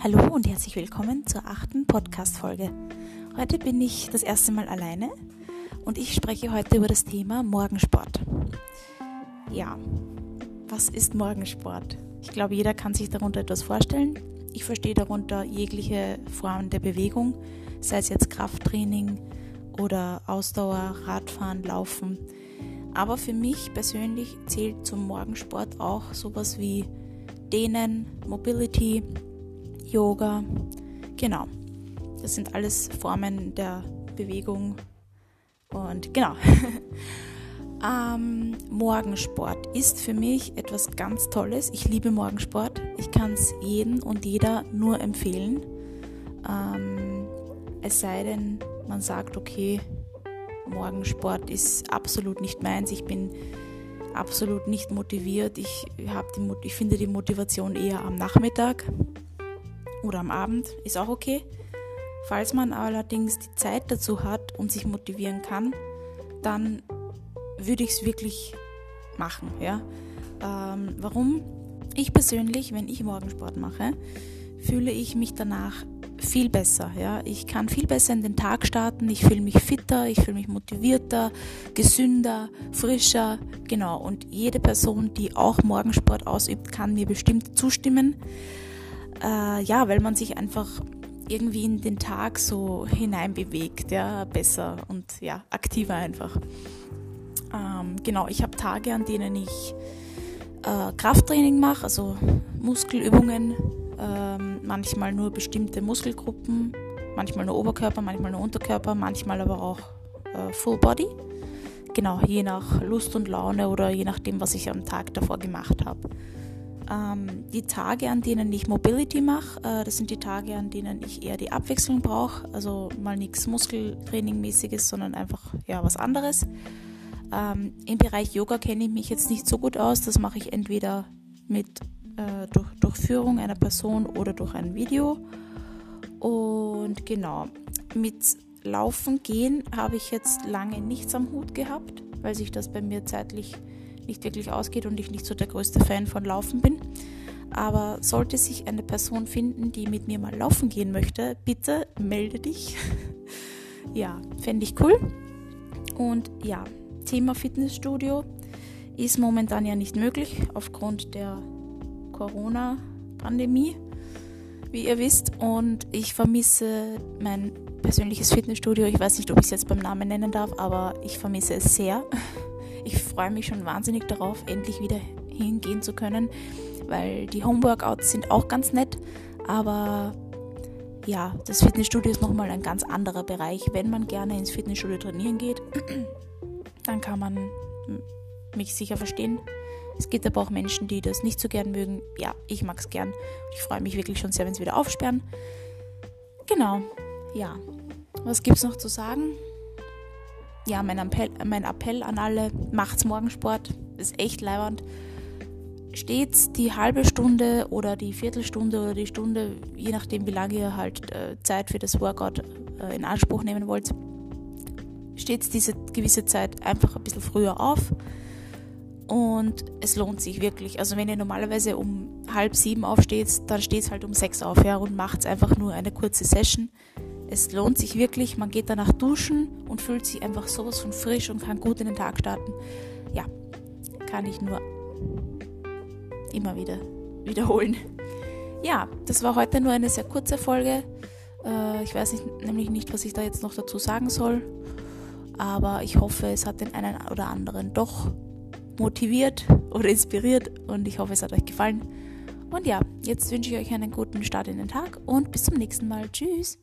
Hallo und herzlich willkommen zur achten Podcast-Folge. Heute bin ich das erste Mal alleine und ich spreche heute über das Thema Morgensport. Ja, was ist Morgensport? Ich glaube, jeder kann sich darunter etwas vorstellen. Ich verstehe darunter jegliche Form der Bewegung, sei es jetzt Krafttraining oder Ausdauer, Radfahren, Laufen. Aber für mich persönlich zählt zum Morgensport auch sowas wie Dehnen, Mobility, Yoga. Genau. Das sind alles Formen der Bewegung. Und genau. ähm, Morgensport ist für mich etwas ganz Tolles. Ich liebe Morgensport. Ich kann es jedem und jeder nur empfehlen. Ähm, es sei denn, man sagt, okay, Morgensport ist absolut nicht meins. Ich bin absolut nicht motiviert. Ich, die, ich finde die Motivation eher am Nachmittag oder am Abend, ist auch okay. Falls man allerdings die Zeit dazu hat und sich motivieren kann, dann würde ich es wirklich machen. Ja? Ähm, warum? Ich persönlich, wenn ich Morgensport mache, fühle ich mich danach viel besser. Ja? Ich kann viel besser in den Tag starten, ich fühle mich fitter, ich fühle mich motivierter, gesünder, frischer. Genau, und jede Person, die auch Morgensport ausübt, kann mir bestimmt zustimmen äh, ja, weil man sich einfach irgendwie in den Tag so hineinbewegt, ja, besser und ja, aktiver einfach. Ähm, genau, ich habe Tage, an denen ich äh, Krafttraining mache, also Muskelübungen, ähm, manchmal nur bestimmte Muskelgruppen, manchmal nur Oberkörper, manchmal nur Unterkörper, manchmal aber auch äh, Full Body. Genau, je nach Lust und Laune oder je nachdem, was ich am Tag davor gemacht habe. Ähm, die Tage, an denen ich Mobility mache, äh, das sind die Tage, an denen ich eher die Abwechslung brauche. Also mal nichts Muskeltraining-mäßiges, sondern einfach ja, was anderes. Ähm, Im Bereich Yoga kenne ich mich jetzt nicht so gut aus. Das mache ich entweder mit äh, durch, durch Führung einer Person oder durch ein Video. Und genau, mit Laufen gehen habe ich jetzt lange nichts am Hut gehabt, weil sich das bei mir zeitlich nicht wirklich ausgeht und ich nicht so der größte Fan von Laufen bin. Aber sollte sich eine Person finden, die mit mir mal laufen gehen möchte, bitte melde dich. ja, fände ich cool. Und ja, Thema Fitnessstudio ist momentan ja nicht möglich aufgrund der Corona-Pandemie, wie ihr wisst. Und ich vermisse mein persönliches Fitnessstudio. Ich weiß nicht, ob ich es jetzt beim Namen nennen darf, aber ich vermisse es sehr. Ich freue mich schon wahnsinnig darauf, endlich wieder hingehen zu können, weil die Homeworkouts sind auch ganz nett, aber ja, das Fitnessstudio ist nochmal ein ganz anderer Bereich. Wenn man gerne ins Fitnessstudio trainieren geht, dann kann man mich sicher verstehen. Es gibt aber auch Menschen, die das nicht so gern mögen. Ja, ich mag es gern. Ich freue mich wirklich schon sehr, wenn sie wieder aufsperren. Genau, ja. Was gibt es noch zu sagen? Ja, mein Appell, mein Appell an alle, macht's Morgensport, ist echt leiwand. Stets die halbe Stunde oder die Viertelstunde oder die Stunde, je nachdem wie lange ihr halt äh, Zeit für das Workout äh, in Anspruch nehmen wollt, stets diese gewisse Zeit einfach ein bisschen früher auf. Und es lohnt sich wirklich. Also wenn ihr normalerweise um halb sieben aufsteht, dann steht es halt um sechs auf ja, und macht einfach nur eine kurze Session. Es lohnt sich wirklich, man geht danach duschen und fühlt sich einfach sowas von frisch und kann gut in den Tag starten. Ja, kann ich nur immer wieder wiederholen. Ja, das war heute nur eine sehr kurze Folge. Äh, ich weiß nicht, nämlich nicht, was ich da jetzt noch dazu sagen soll. Aber ich hoffe, es hat den einen oder anderen doch motiviert oder inspiriert und ich hoffe, es hat euch gefallen. Und ja, jetzt wünsche ich euch einen guten Start in den Tag und bis zum nächsten Mal. Tschüss.